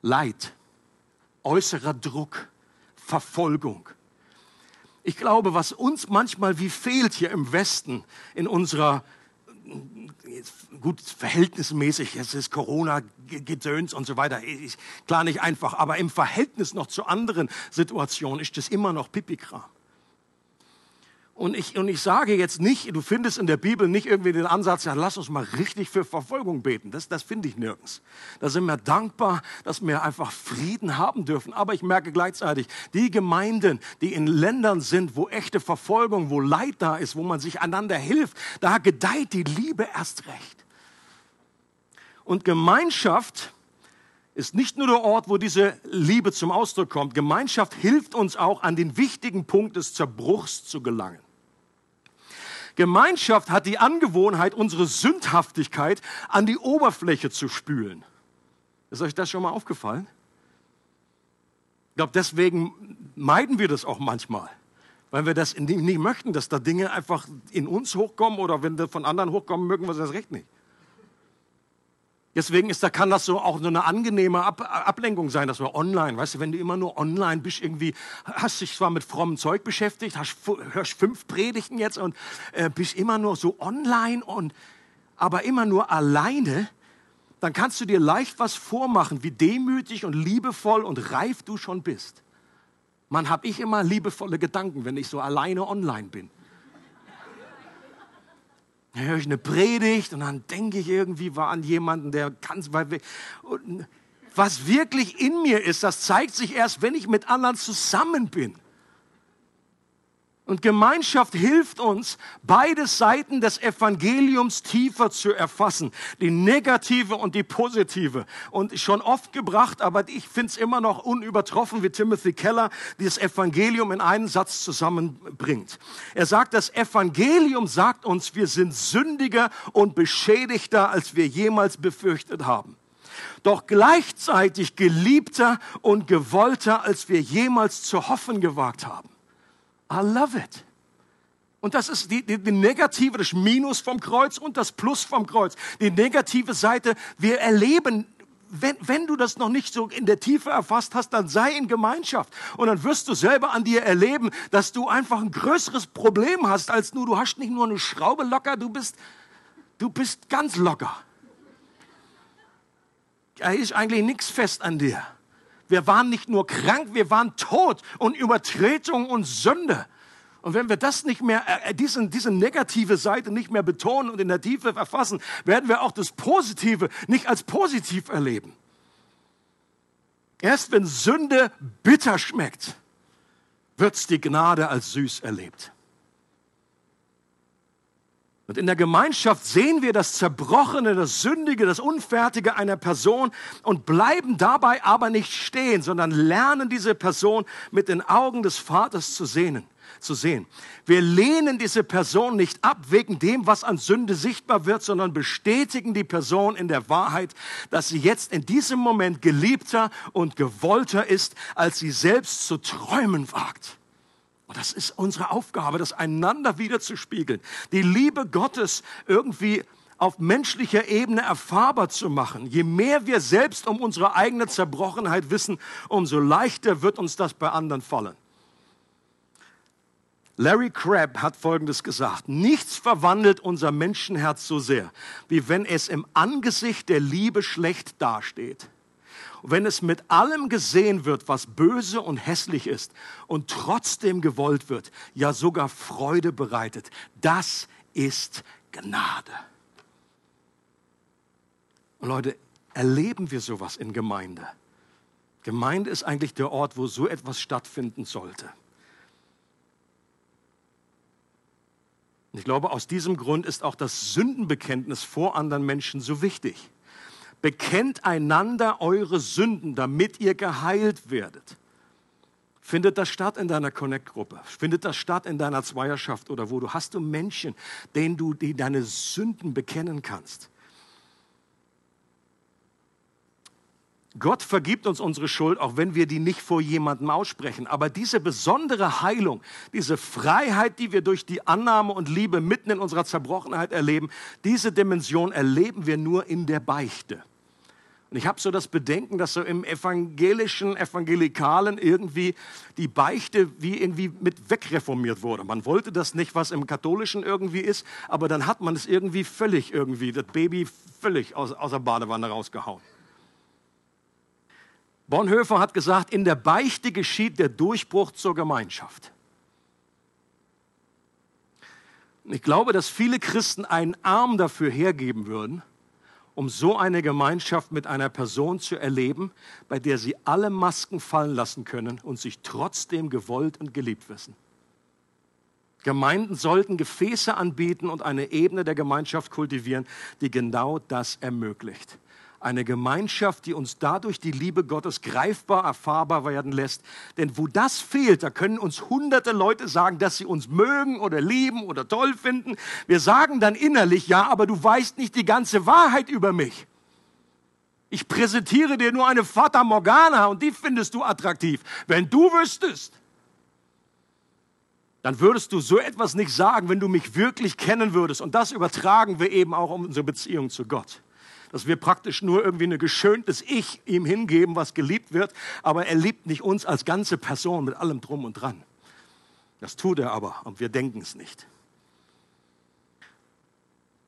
Leid. Äußerer Druck. Verfolgung. Ich glaube, was uns manchmal wie fehlt hier im Westen, in unserer gut, verhältnismäßig, es ist Corona, Gedöns und so weiter, ist klar nicht einfach, aber im Verhältnis noch zu anderen Situationen ist das immer noch Pipikram. Und ich, und ich sage jetzt nicht, du findest in der Bibel nicht irgendwie den Ansatz, ja, lass uns mal richtig für Verfolgung beten. Das, das finde ich nirgends. Da sind wir dankbar, dass wir einfach Frieden haben dürfen. Aber ich merke gleichzeitig, die Gemeinden, die in Ländern sind, wo echte Verfolgung, wo Leid da ist, wo man sich einander hilft, da gedeiht die Liebe erst recht. Und Gemeinschaft ist nicht nur der Ort, wo diese Liebe zum Ausdruck kommt. Gemeinschaft hilft uns auch, an den wichtigen Punkt des Zerbruchs zu gelangen. Gemeinschaft hat die Angewohnheit, unsere Sündhaftigkeit an die Oberfläche zu spülen. Ist euch das schon mal aufgefallen? Ich glaube, deswegen meiden wir das auch manchmal, weil wir das nicht möchten, dass da Dinge einfach in uns hochkommen oder wenn sie von anderen hochkommen, mögen wir das recht nicht. Deswegen ist, da kann das so auch so eine angenehme Ab Ablenkung sein, dass wir online, weißt du, wenn du immer nur online bist, irgendwie hast dich zwar mit frommem Zeug beschäftigt, hast, hörst fünf Predigten jetzt und äh, bist immer nur so online und aber immer nur alleine, dann kannst du dir leicht was vormachen, wie demütig und liebevoll und reif du schon bist. Man, habe ich immer liebevolle Gedanken, wenn ich so alleine online bin. Dann höre ich eine Predigt und dann denke ich irgendwie war an jemanden, der ganz weit weg. Und was wirklich in mir ist, das zeigt sich erst, wenn ich mit anderen zusammen bin. Und Gemeinschaft hilft uns, beide Seiten des Evangeliums tiefer zu erfassen. Die negative und die positive. Und schon oft gebracht, aber ich finde es immer noch unübertroffen, wie Timothy Keller dieses Evangelium in einen Satz zusammenbringt. Er sagt, das Evangelium sagt uns, wir sind sündiger und beschädigter, als wir jemals befürchtet haben. Doch gleichzeitig geliebter und gewollter, als wir jemals zu hoffen gewagt haben. I love it. Und das ist die, die, die, negative, das Minus vom Kreuz und das Plus vom Kreuz. Die negative Seite, wir erleben, wenn, wenn du das noch nicht so in der Tiefe erfasst hast, dann sei in Gemeinschaft. Und dann wirst du selber an dir erleben, dass du einfach ein größeres Problem hast, als nur, du hast nicht nur eine Schraube locker, du bist, du bist ganz locker. Da ist eigentlich nichts fest an dir. Wir waren nicht nur krank, wir waren tot und Übertretung und Sünde. Und wenn wir das nicht mehr, äh, diesen, diese negative Seite nicht mehr betonen und in der Tiefe verfassen, werden wir auch das Positive nicht als positiv erleben. Erst wenn Sünde bitter schmeckt, wird die Gnade als süß erlebt. Und in der Gemeinschaft sehen wir das Zerbrochene, das Sündige, das Unfertige einer Person und bleiben dabei aber nicht stehen, sondern lernen diese Person mit den Augen des Vaters zu sehen. Zu sehen. Wir lehnen diese Person nicht ab wegen dem, was an Sünde sichtbar wird, sondern bestätigen die Person in der Wahrheit, dass sie jetzt in diesem Moment geliebter und gewollter ist, als sie selbst zu träumen wagt. Das ist unsere Aufgabe, das einander wieder zu spiegeln. Die Liebe Gottes irgendwie auf menschlicher Ebene erfahrbar zu machen. Je mehr wir selbst um unsere eigene Zerbrochenheit wissen, umso leichter wird uns das bei anderen fallen. Larry Crabb hat Folgendes gesagt. Nichts verwandelt unser Menschenherz so sehr, wie wenn es im Angesicht der Liebe schlecht dasteht wenn es mit allem gesehen wird, was böse und hässlich ist und trotzdem gewollt wird, ja sogar Freude bereitet, das ist Gnade. Und Leute, erleben wir sowas in Gemeinde? Gemeinde ist eigentlich der Ort, wo so etwas stattfinden sollte. Ich glaube, aus diesem Grund ist auch das Sündenbekenntnis vor anderen Menschen so wichtig. Bekennt einander eure Sünden, damit ihr geheilt werdet. Findet das statt in deiner Connect-Gruppe? Findet das statt in deiner Zweierschaft oder wo du hast du Menschen, denen du die deine Sünden bekennen kannst? Gott vergibt uns unsere Schuld, auch wenn wir die nicht vor jemandem aussprechen. Aber diese besondere Heilung, diese Freiheit, die wir durch die Annahme und Liebe mitten in unserer Zerbrochenheit erleben, diese Dimension erleben wir nur in der Beichte. Und ich habe so das Bedenken, dass so im evangelischen, evangelikalen irgendwie die Beichte wie irgendwie mit wegreformiert wurde. Man wollte das nicht, was im katholischen irgendwie ist, aber dann hat man es irgendwie völlig irgendwie, das Baby völlig aus, aus der Badewanne rausgehauen. Bonhoeffer hat gesagt, in der Beichte geschieht der Durchbruch zur Gemeinschaft. Ich glaube, dass viele Christen einen Arm dafür hergeben würden, um so eine Gemeinschaft mit einer Person zu erleben, bei der sie alle Masken fallen lassen können und sich trotzdem gewollt und geliebt wissen. Gemeinden sollten Gefäße anbieten und eine Ebene der Gemeinschaft kultivieren, die genau das ermöglicht. Eine Gemeinschaft, die uns dadurch die Liebe Gottes greifbar, erfahrbar werden lässt. Denn wo das fehlt, da können uns hunderte Leute sagen, dass sie uns mögen oder lieben oder toll finden. Wir sagen dann innerlich, ja, aber du weißt nicht die ganze Wahrheit über mich. Ich präsentiere dir nur eine Fata Morgana und die findest du attraktiv. Wenn du wüsstest, dann würdest du so etwas nicht sagen, wenn du mich wirklich kennen würdest. Und das übertragen wir eben auch um unsere Beziehung zu Gott dass wir praktisch nur irgendwie ein geschöntes Ich ihm hingeben, was geliebt wird, aber er liebt nicht uns als ganze Person mit allem drum und dran. Das tut er aber und wir denken es nicht.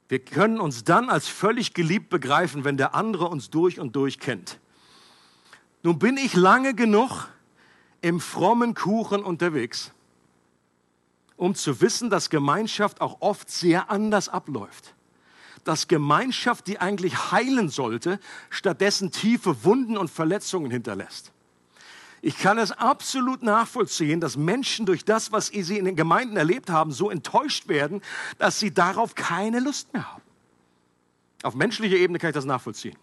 Wir können uns dann als völlig geliebt begreifen, wenn der andere uns durch und durch kennt. Nun bin ich lange genug im frommen Kuchen unterwegs, um zu wissen, dass Gemeinschaft auch oft sehr anders abläuft dass Gemeinschaft, die eigentlich heilen sollte, stattdessen tiefe Wunden und Verletzungen hinterlässt. Ich kann es absolut nachvollziehen, dass Menschen durch das, was sie in den Gemeinden erlebt haben, so enttäuscht werden, dass sie darauf keine Lust mehr haben. Auf menschlicher Ebene kann ich das nachvollziehen.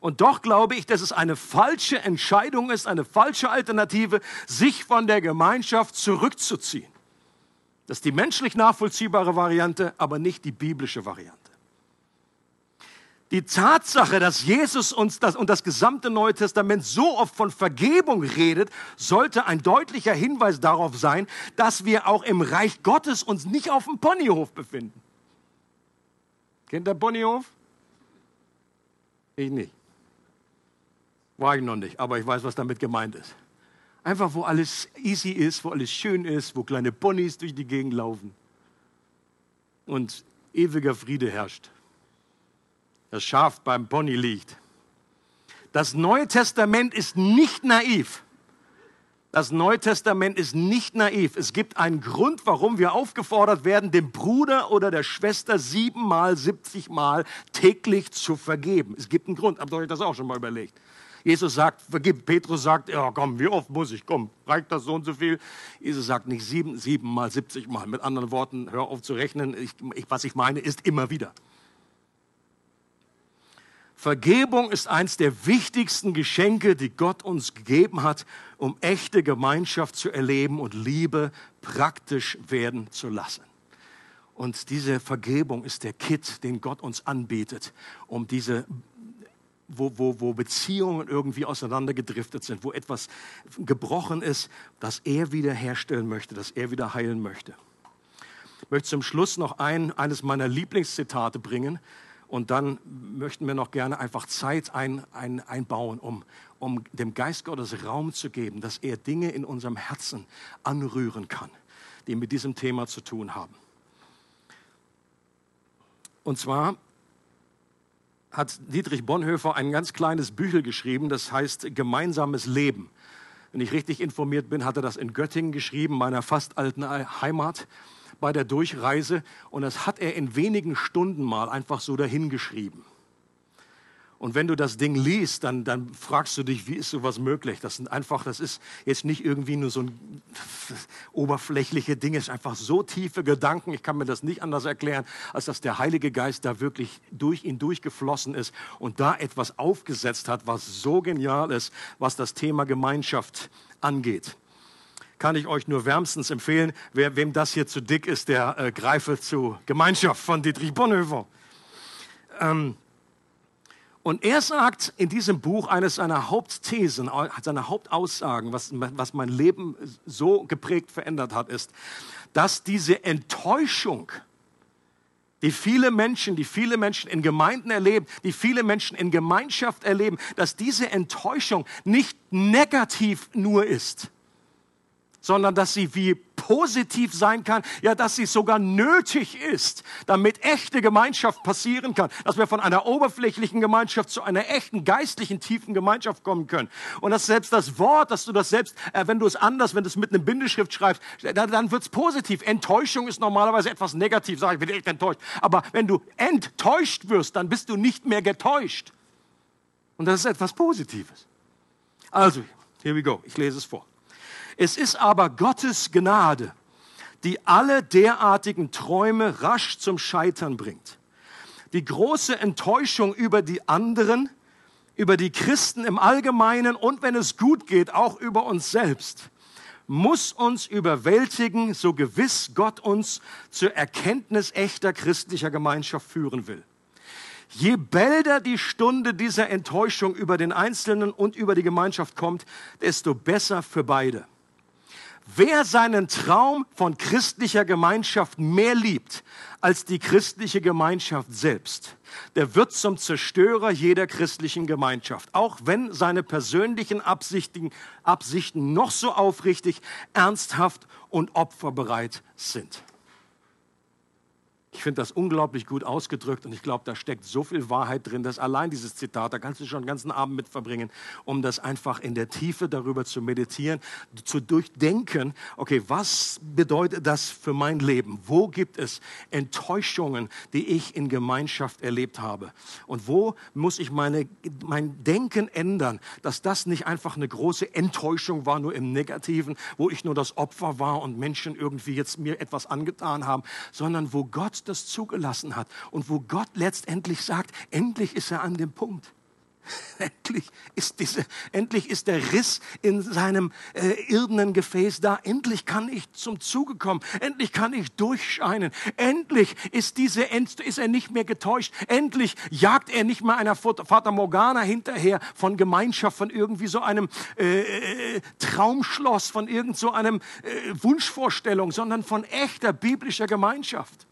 Und doch glaube ich, dass es eine falsche Entscheidung ist, eine falsche Alternative, sich von der Gemeinschaft zurückzuziehen. Das ist die menschlich nachvollziehbare Variante, aber nicht die biblische Variante. Die Tatsache, dass Jesus uns das und das gesamte Neue Testament so oft von Vergebung redet, sollte ein deutlicher Hinweis darauf sein, dass wir auch im Reich Gottes uns nicht auf dem Ponyhof befinden. Kennt der Ponyhof? Ich nicht. War ich noch nicht, aber ich weiß, was damit gemeint ist. Einfach, wo alles easy ist, wo alles schön ist, wo kleine Ponys durch die Gegend laufen und ewiger Friede herrscht das Schaf beim Pony liegt. Das Neue Testament ist nicht naiv. Das Neue Testament ist nicht naiv. Es gibt einen Grund, warum wir aufgefordert werden, dem Bruder oder der Schwester siebenmal, siebzigmal täglich zu vergeben. Es gibt einen Grund. Habt ihr euch das auch schon mal überlegt? Jesus sagt, vergib. Petrus sagt, ja komm, wie oft muss ich? Komm, reicht das so und so viel? Jesus sagt nicht sieben, siebenmal, siebzigmal. Mit anderen Worten, hör auf zu rechnen. Ich, ich, was ich meine, ist immer wieder. Vergebung ist eines der wichtigsten Geschenke, die Gott uns gegeben hat, um echte Gemeinschaft zu erleben und Liebe praktisch werden zu lassen. Und diese Vergebung ist der Kit, den Gott uns anbietet, um diese wo, wo, wo Beziehungen irgendwie auseinandergedriftet sind, wo etwas gebrochen ist, dass er wiederherstellen möchte, dass er wieder heilen möchte. Ich möchte zum Schluss noch ein, eines meiner Lieblingszitate bringen und dann möchten wir noch gerne einfach Zeit ein, ein, einbauen, um, um dem Geist Gottes Raum zu geben, dass er Dinge in unserem Herzen anrühren kann, die mit diesem Thema zu tun haben. Und zwar hat Dietrich Bonhoeffer ein ganz kleines Büchel geschrieben, das heißt Gemeinsames Leben. Wenn ich richtig informiert bin, hat er das in Göttingen geschrieben, meiner fast alten Heimat bei der Durchreise und das hat er in wenigen Stunden mal einfach so dahingeschrieben. Und wenn du das Ding liest, dann, dann fragst du dich, wie ist sowas möglich? Das sind einfach, das ist jetzt nicht irgendwie nur so ein oberflächliche Ding, es ist einfach so tiefe Gedanken. Ich kann mir das nicht anders erklären, als dass der Heilige Geist da wirklich durch ihn durchgeflossen ist und da etwas aufgesetzt hat, was so genial ist, was das Thema Gemeinschaft angeht kann ich euch nur wärmstens empfehlen. Wer, wem das hier zu dick ist, der äh, greife zu Gemeinschaft von Dietrich Bonhoeffer. Ähm, und er sagt in diesem Buch eines seiner Hauptthesen, seiner Hauptaussagen, was, was mein Leben so geprägt verändert hat, ist, dass diese Enttäuschung, die viele Menschen, die viele Menschen in Gemeinden erleben, die viele Menschen in Gemeinschaft erleben, dass diese Enttäuschung nicht negativ nur ist, sondern dass sie wie positiv sein kann, ja, dass sie sogar nötig ist, damit echte Gemeinschaft passieren kann, dass wir von einer oberflächlichen Gemeinschaft zu einer echten geistlichen tiefen Gemeinschaft kommen können. Und dass selbst das Wort, dass du das selbst, äh, wenn du es anders, wenn du es mit einem Bindeschrift schreibst, dann, dann wird es positiv. Enttäuschung ist normalerweise etwas negativ, sage ich, bin echt enttäuscht. Aber wenn du enttäuscht wirst, dann bist du nicht mehr getäuscht. Und das ist etwas Positives. Also, here we go. Ich lese es vor. Es ist aber Gottes Gnade, die alle derartigen Träume rasch zum Scheitern bringt. Die große Enttäuschung über die anderen, über die Christen im Allgemeinen und wenn es gut geht, auch über uns selbst, muss uns überwältigen, so gewiss Gott uns zur Erkenntnis echter christlicher Gemeinschaft führen will. Je bälder die Stunde dieser Enttäuschung über den Einzelnen und über die Gemeinschaft kommt, desto besser für beide. Wer seinen Traum von christlicher Gemeinschaft mehr liebt als die christliche Gemeinschaft selbst, der wird zum Zerstörer jeder christlichen Gemeinschaft, auch wenn seine persönlichen Absichten, Absichten noch so aufrichtig, ernsthaft und opferbereit sind. Ich finde das unglaublich gut ausgedrückt und ich glaube, da steckt so viel Wahrheit drin, dass allein dieses Zitat, da kannst du schon den ganzen Abend mit verbringen, um das einfach in der Tiefe darüber zu meditieren, zu durchdenken, okay, was bedeutet das für mein Leben? Wo gibt es Enttäuschungen, die ich in Gemeinschaft erlebt habe? Und wo muss ich meine, mein Denken ändern, dass das nicht einfach eine große Enttäuschung war, nur im Negativen, wo ich nur das Opfer war und Menschen irgendwie jetzt mir etwas angetan haben, sondern wo Gott das zugelassen hat und wo Gott letztendlich sagt, endlich ist er an dem Punkt. Endlich ist, diese, endlich ist der Riss in seinem äh, irdenen Gefäß da. Endlich kann ich zum Zuge kommen. Endlich kann ich durchscheinen. Endlich ist, diese, ist er nicht mehr getäuscht. Endlich jagt er nicht mehr einer Vater Morgana hinterher von Gemeinschaft, von irgendwie so einem äh, äh, Traumschloss, von irgend so einem äh, Wunschvorstellung, sondern von echter biblischer Gemeinschaft.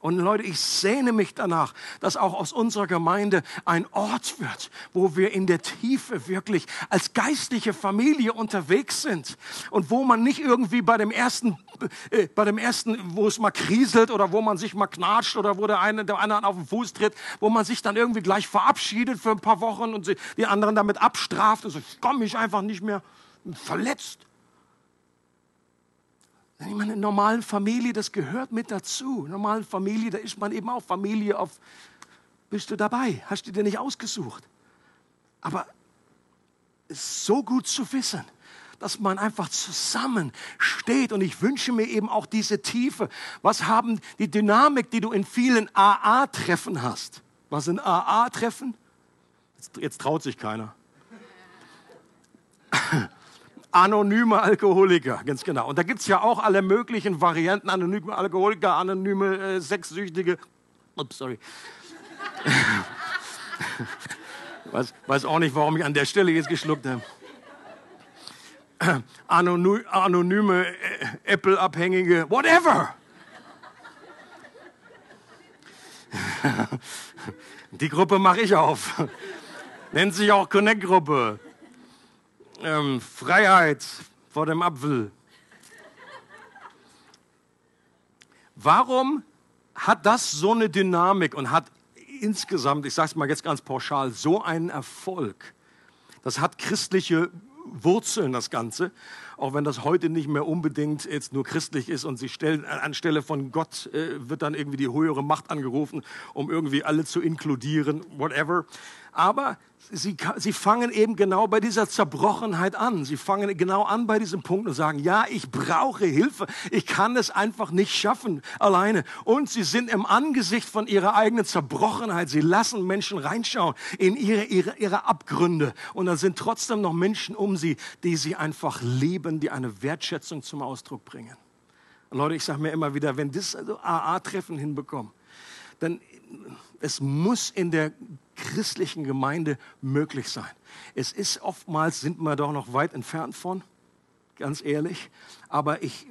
Und Leute, ich sehne mich danach, dass auch aus unserer Gemeinde ein Ort wird, wo wir in der Tiefe wirklich als geistliche Familie unterwegs sind und wo man nicht irgendwie bei dem ersten, äh, bei dem ersten, wo es mal kriselt oder wo man sich mal knatscht oder wo der eine der anderen auf den Fuß tritt, wo man sich dann irgendwie gleich verabschiedet für ein paar Wochen und die anderen damit abstraft und so, ich komme mich einfach nicht mehr verletzt. Ich meine, in normalen Familie, das gehört mit dazu. In normalen Familie, da ist man eben auch Familie auf, bist du dabei? Hast du dir nicht ausgesucht? Aber es ist so gut zu wissen, dass man einfach zusammen steht. Und ich wünsche mir eben auch diese Tiefe. Was haben die Dynamik, die du in vielen AA-Treffen hast? Was sind AA-Treffen? Jetzt, jetzt traut sich keiner anonyme Alkoholiker, ganz genau. Und da gibt es ja auch alle möglichen Varianten, anonyme Alkoholiker, anonyme äh, Sexsüchtige. Ups, sorry. weiß, weiß auch nicht, warum ich an der Stelle jetzt geschluckt habe. Anony anonyme äh, Apple-Abhängige, whatever. Die Gruppe mache ich auf. Nennt sich auch Connect-Gruppe ähm, Freiheit vor dem Apfel. Warum hat das so eine Dynamik und hat insgesamt, ich sage es mal jetzt ganz pauschal, so einen Erfolg? Das hat christliche Wurzeln, das Ganze, auch wenn das heute nicht mehr unbedingt jetzt nur christlich ist und sie stellen, anstelle von Gott äh, wird dann irgendwie die höhere Macht angerufen, um irgendwie alle zu inkludieren, whatever. Aber sie, sie fangen eben genau bei dieser Zerbrochenheit an. Sie fangen genau an bei diesem Punkt und sagen, ja, ich brauche Hilfe. Ich kann es einfach nicht schaffen alleine. Und sie sind im Angesicht von ihrer eigenen Zerbrochenheit. Sie lassen Menschen reinschauen in ihre, ihre, ihre Abgründe. Und da sind trotzdem noch Menschen um sie, die sie einfach lieben, die eine Wertschätzung zum Ausdruck bringen. Und Leute, ich sage mir immer wieder, wenn das AA-Treffen hinbekommen, dann es muss in der christlichen Gemeinde möglich sein. Es ist oftmals, sind wir doch noch weit entfernt von, ganz ehrlich. Aber ich,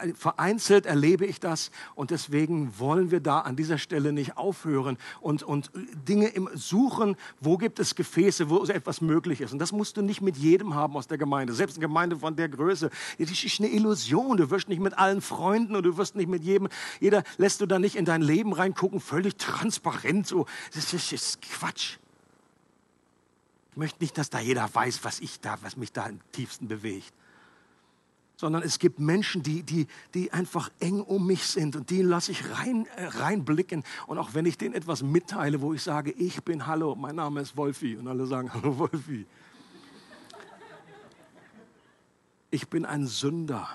äh, vereinzelt erlebe ich das und deswegen wollen wir da an dieser Stelle nicht aufhören und, und Dinge im Suchen, wo gibt es Gefäße, wo etwas möglich ist. Und das musst du nicht mit jedem haben aus der Gemeinde. Selbst eine Gemeinde von der Größe, das ist eine Illusion. Du wirst nicht mit allen Freunden und du wirst nicht mit jedem, jeder lässt du da nicht in dein Leben reingucken, völlig transparent. So. Das ist, das ist Quatsch. Ich möchte nicht, dass da jeder weiß, was ich da, was mich da im tiefsten bewegt. Sondern es gibt Menschen, die, die, die einfach eng um mich sind und die lasse ich rein, äh, reinblicken. Und auch wenn ich denen etwas mitteile, wo ich sage, ich bin Hallo, mein Name ist Wolfi. Und alle sagen, Hallo Wolfi. Ich bin ein Sünder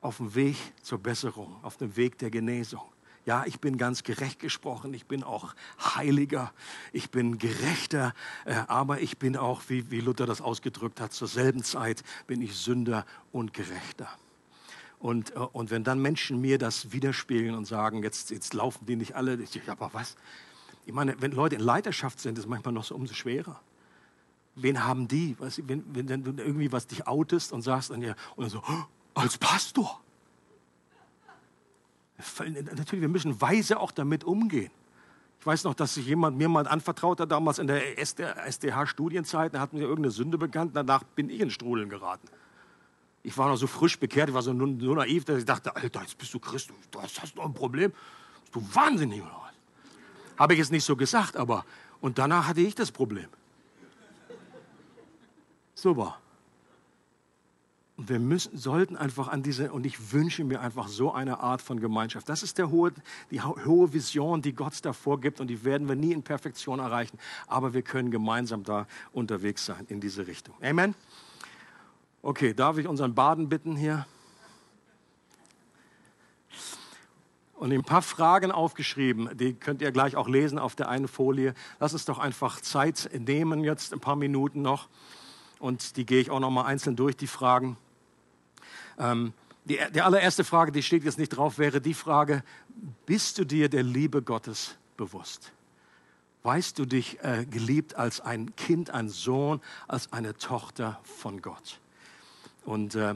auf dem Weg zur Besserung, auf dem Weg der Genesung. Ja, ich bin ganz gerecht gesprochen, ich bin auch heiliger, ich bin gerechter, äh, aber ich bin auch, wie, wie Luther das ausgedrückt hat, zur selben Zeit bin ich Sünder und Gerechter. Und, äh, und wenn dann Menschen mir das widerspiegeln und sagen, jetzt, jetzt laufen die nicht alle, ich sage, aber was? Ich meine, wenn Leute in Leiterschaft sind, ist es manchmal noch so umso schwerer. Wen haben die? Was, wenn, wenn, wenn du irgendwie was dich outest und sagst dann ja, und dann so, als Pastor. Natürlich, wir müssen weise auch damit umgehen. Ich weiß noch, dass sich jemand mir mal anvertraut hat, damals in der SDH-Studienzeit, da hat mir irgendeine Sünde bekannt, danach bin ich in Strudeln geraten. Ich war noch so frisch bekehrt, ich war so nur naiv, dass ich dachte, Alter, jetzt bist du Christ, du hast, noch ein Problem. Bist du wahnsinnig oder was? Habe ich jetzt nicht so gesagt, aber und danach hatte ich das Problem. Super. Und wir müssen, sollten einfach an diese, und ich wünsche mir einfach so eine Art von Gemeinschaft. Das ist der hohe, die hohe Vision, die Gott davor gibt und die werden wir nie in Perfektion erreichen. Aber wir können gemeinsam da unterwegs sein in diese Richtung. Amen. Okay, darf ich unseren Baden bitten hier? Und ein paar Fragen aufgeschrieben, die könnt ihr gleich auch lesen auf der einen Folie. Lass uns doch einfach Zeit nehmen, jetzt ein paar Minuten noch. Und die gehe ich auch noch mal einzeln durch, die Fragen. Ähm, die, die allererste Frage, die steht jetzt nicht drauf, wäre die Frage, bist du dir der Liebe Gottes bewusst? Weißt du dich äh, geliebt als ein Kind, ein Sohn, als eine Tochter von Gott? Und äh,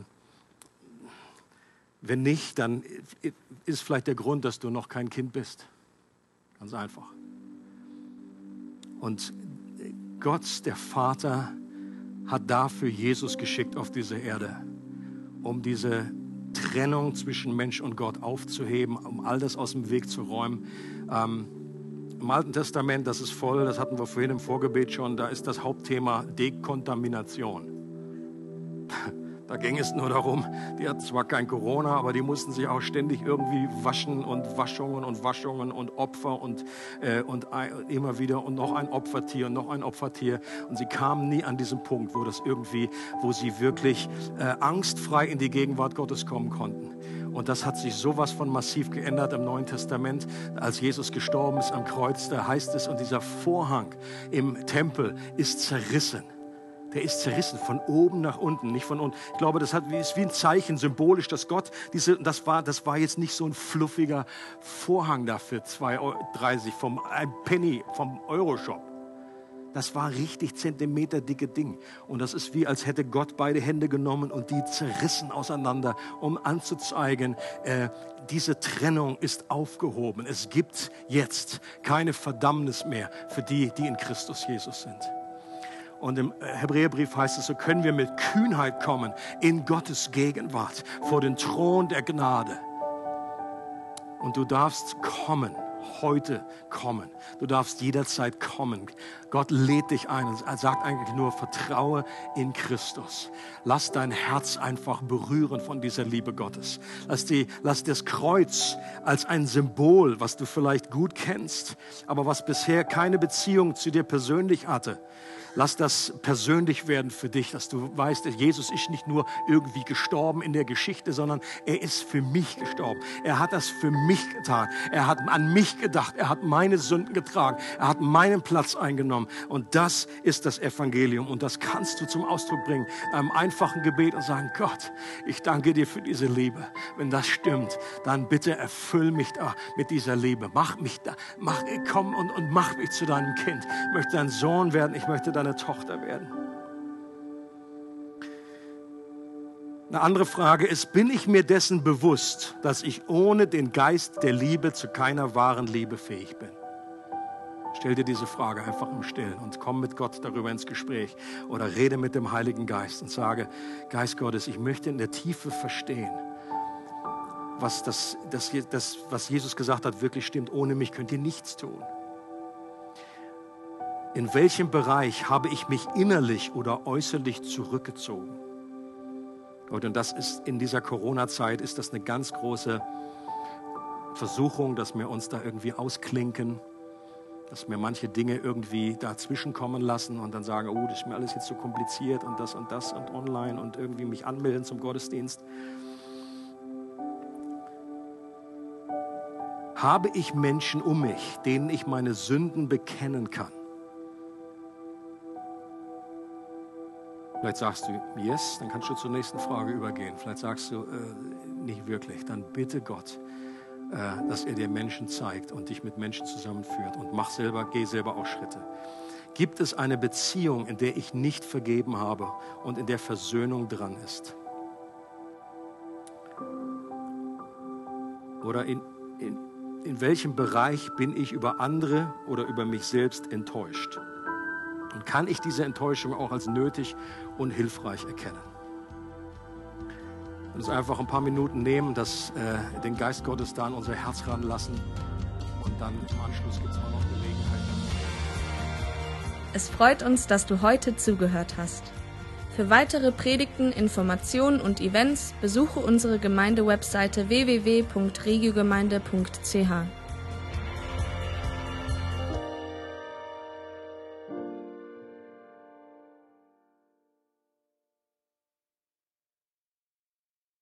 wenn nicht, dann ist vielleicht der Grund, dass du noch kein Kind bist. Ganz einfach. Und Gott, der Vater, hat dafür Jesus geschickt auf diese Erde um diese Trennung zwischen Mensch und Gott aufzuheben, um all das aus dem Weg zu räumen. Ähm, Im Alten Testament, das ist voll, das hatten wir vorhin im Vorgebet schon, da ist das Hauptthema Dekontamination. Da ging es nur darum, die hat zwar kein Corona, aber die mussten sich auch ständig irgendwie waschen und Waschungen und Waschungen und Opfer und, äh, und immer wieder und noch ein Opfertier und noch ein Opfertier. Und sie kamen nie an diesen Punkt, wo das irgendwie, wo sie wirklich äh, angstfrei in die Gegenwart Gottes kommen konnten. Und das hat sich sowas von massiv geändert im Neuen Testament, als Jesus gestorben ist am Kreuz. Da heißt es, und dieser Vorhang im Tempel ist zerrissen der ist zerrissen von oben nach unten, nicht von unten. Ich glaube, das hat, ist wie ein Zeichen, symbolisch, dass Gott, diese, das, war, das war jetzt nicht so ein fluffiger Vorhang dafür, 2,30 vom ein Penny vom Euroshop. Das war richtig Zentimeter dicke Ding. Und das ist wie, als hätte Gott beide Hände genommen und die zerrissen auseinander, um anzuzeigen, äh, diese Trennung ist aufgehoben. Es gibt jetzt keine Verdammnis mehr für die, die in Christus Jesus sind. Und im Hebräerbrief heißt es, so können wir mit Kühnheit kommen in Gottes Gegenwart vor den Thron der Gnade. Und du darfst kommen, heute kommen. Du darfst jederzeit kommen. Gott lädt dich ein und sagt eigentlich nur, vertraue in Christus. Lass dein Herz einfach berühren von dieser Liebe Gottes. Lass, die, lass das Kreuz als ein Symbol, was du vielleicht gut kennst, aber was bisher keine Beziehung zu dir persönlich hatte, Lass das persönlich werden für dich, dass du weißt, Jesus ist nicht nur irgendwie gestorben in der Geschichte, sondern er ist für mich gestorben. Er hat das für mich getan. Er hat an mich gedacht. Er hat meine Sünden getragen. Er hat meinen Platz eingenommen. Und das ist das Evangelium. Und das kannst du zum Ausdruck bringen. Einem einfachen Gebet und sagen, Gott, ich danke dir für diese Liebe. Wenn das stimmt, dann bitte erfüll mich da mit dieser Liebe. Mach mich da, mach, komm und, und mach mich zu deinem Kind. Ich möchte dein Sohn werden. Ich möchte deine Tochter werden. Eine andere Frage ist, bin ich mir dessen bewusst, dass ich ohne den Geist der Liebe zu keiner wahren Liebe fähig bin? Stell dir diese Frage einfach im Stillen und komm mit Gott darüber ins Gespräch oder rede mit dem Heiligen Geist und sage, Geist Gottes, ich möchte in der Tiefe verstehen, was, das, das, das, was Jesus gesagt hat, wirklich stimmt. Ohne mich könnt ihr nichts tun. In welchem Bereich habe ich mich innerlich oder äußerlich zurückgezogen? Und das ist in dieser Corona-Zeit ist das eine ganz große Versuchung, dass wir uns da irgendwie ausklinken, dass wir manche Dinge irgendwie dazwischen kommen lassen und dann sagen, oh, das ist mir alles jetzt so kompliziert und das und das und online und irgendwie mich anmelden zum Gottesdienst. Habe ich Menschen um mich, denen ich meine Sünden bekennen kann? Vielleicht sagst du, yes, dann kannst du zur nächsten Frage übergehen. Vielleicht sagst du, äh, nicht wirklich. Dann bitte Gott, äh, dass er dir Menschen zeigt und dich mit Menschen zusammenführt. Und mach selber, geh selber auch Schritte. Gibt es eine Beziehung, in der ich nicht vergeben habe und in der Versöhnung dran ist? Oder in, in, in welchem Bereich bin ich über andere oder über mich selbst enttäuscht? Und kann ich diese Enttäuschung auch als nötig und hilfreich erkennen? Uns einfach ein paar Minuten nehmen, das, äh, den Geist Gottes da an unser Herz ranlassen und dann im Anschluss gibt es auch noch Gelegenheit. Es freut uns, dass du heute zugehört hast. Für weitere Predigten, Informationen und Events besuche unsere Gemeindewebseite www.regiogemeinde.ch.